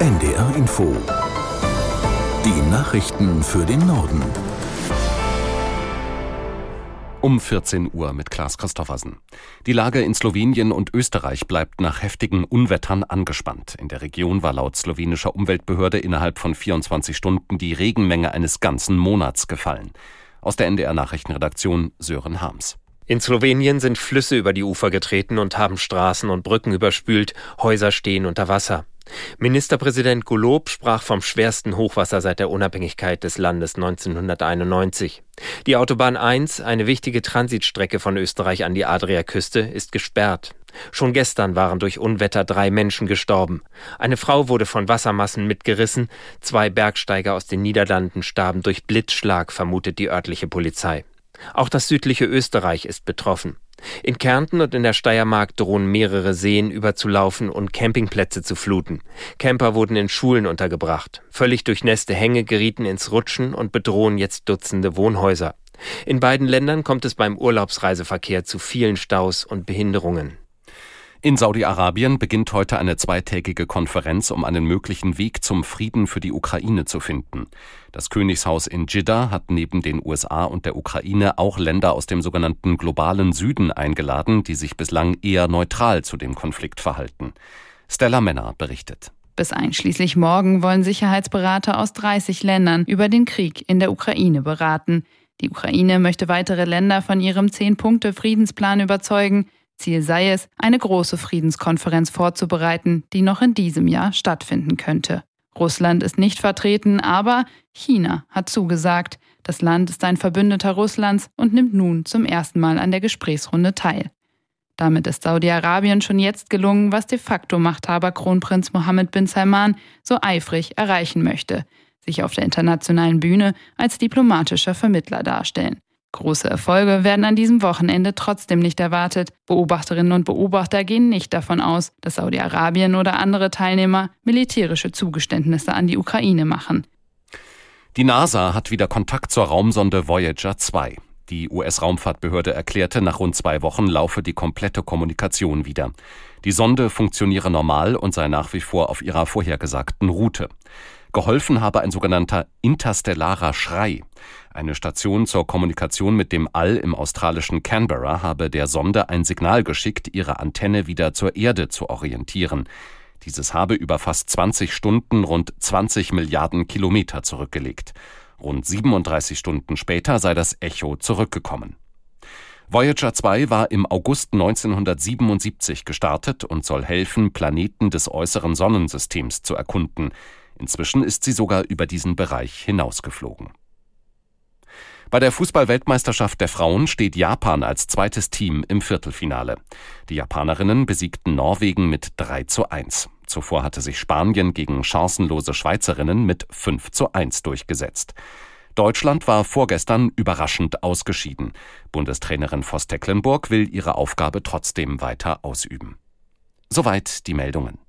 NDR Info. Die Nachrichten für den Norden. Um 14 Uhr mit Klaas Christoffersen. Die Lage in Slowenien und Österreich bleibt nach heftigen Unwettern angespannt. In der Region war laut slowenischer Umweltbehörde innerhalb von 24 Stunden die Regenmenge eines ganzen Monats gefallen. Aus der NDR Nachrichtenredaktion Sören Harms. In Slowenien sind Flüsse über die Ufer getreten und haben Straßen und Brücken überspült, Häuser stehen unter Wasser. Ministerpräsident Golob sprach vom schwersten Hochwasser seit der Unabhängigkeit des Landes 1991. Die Autobahn 1, eine wichtige Transitstrecke von Österreich an die Adriaküste, ist gesperrt. Schon gestern waren durch Unwetter drei Menschen gestorben. Eine Frau wurde von Wassermassen mitgerissen, zwei Bergsteiger aus den Niederlanden starben durch Blitzschlag, vermutet die örtliche Polizei. Auch das südliche Österreich ist betroffen. In Kärnten und in der Steiermark drohen mehrere Seen überzulaufen und Campingplätze zu fluten. Camper wurden in Schulen untergebracht. Völlig durchnässte Hänge gerieten ins Rutschen und bedrohen jetzt Dutzende Wohnhäuser. In beiden Ländern kommt es beim Urlaubsreiseverkehr zu vielen Staus und Behinderungen. In Saudi-Arabien beginnt heute eine zweitägige Konferenz, um einen möglichen Weg zum Frieden für die Ukraine zu finden. Das Königshaus in Jeddah hat neben den USA und der Ukraine auch Länder aus dem sogenannten globalen Süden eingeladen, die sich bislang eher neutral zu dem Konflikt verhalten. Stella Männer berichtet. Bis einschließlich morgen wollen Sicherheitsberater aus 30 Ländern über den Krieg in der Ukraine beraten. Die Ukraine möchte weitere Länder von ihrem Zehn-Punkte-Friedensplan überzeugen. Ziel sei es, eine große Friedenskonferenz vorzubereiten, die noch in diesem Jahr stattfinden könnte. Russland ist nicht vertreten, aber China hat zugesagt. Das Land ist ein Verbündeter Russlands und nimmt nun zum ersten Mal an der Gesprächsrunde teil. Damit ist Saudi-Arabien schon jetzt gelungen, was de facto Machthaber Kronprinz Mohammed bin Salman so eifrig erreichen möchte, sich auf der internationalen Bühne als diplomatischer Vermittler darstellen. Große Erfolge werden an diesem Wochenende trotzdem nicht erwartet. Beobachterinnen und Beobachter gehen nicht davon aus, dass Saudi-Arabien oder andere Teilnehmer militärische Zugeständnisse an die Ukraine machen. Die NASA hat wieder Kontakt zur Raumsonde Voyager 2. Die US-Raumfahrtbehörde erklärte, nach rund zwei Wochen laufe die komplette Kommunikation wieder. Die Sonde funktioniere normal und sei nach wie vor auf ihrer vorhergesagten Route. Geholfen habe ein sogenannter interstellarer Schrei. Eine Station zur Kommunikation mit dem All im australischen Canberra habe der Sonde ein Signal geschickt, ihre Antenne wieder zur Erde zu orientieren. Dieses habe über fast 20 Stunden rund 20 Milliarden Kilometer zurückgelegt. Rund 37 Stunden später sei das Echo zurückgekommen. Voyager 2 war im August 1977 gestartet und soll helfen, Planeten des äußeren Sonnensystems zu erkunden. Inzwischen ist sie sogar über diesen Bereich hinausgeflogen. Bei der Fußballweltmeisterschaft der Frauen steht Japan als zweites Team im Viertelfinale. Die Japanerinnen besiegten Norwegen mit 3 zu 1. Zuvor hatte sich Spanien gegen chancenlose Schweizerinnen mit 5 zu 1 durchgesetzt. Deutschland war vorgestern überraschend ausgeschieden. Bundestrainerin Voss Tecklenburg will ihre Aufgabe trotzdem weiter ausüben. Soweit die Meldungen.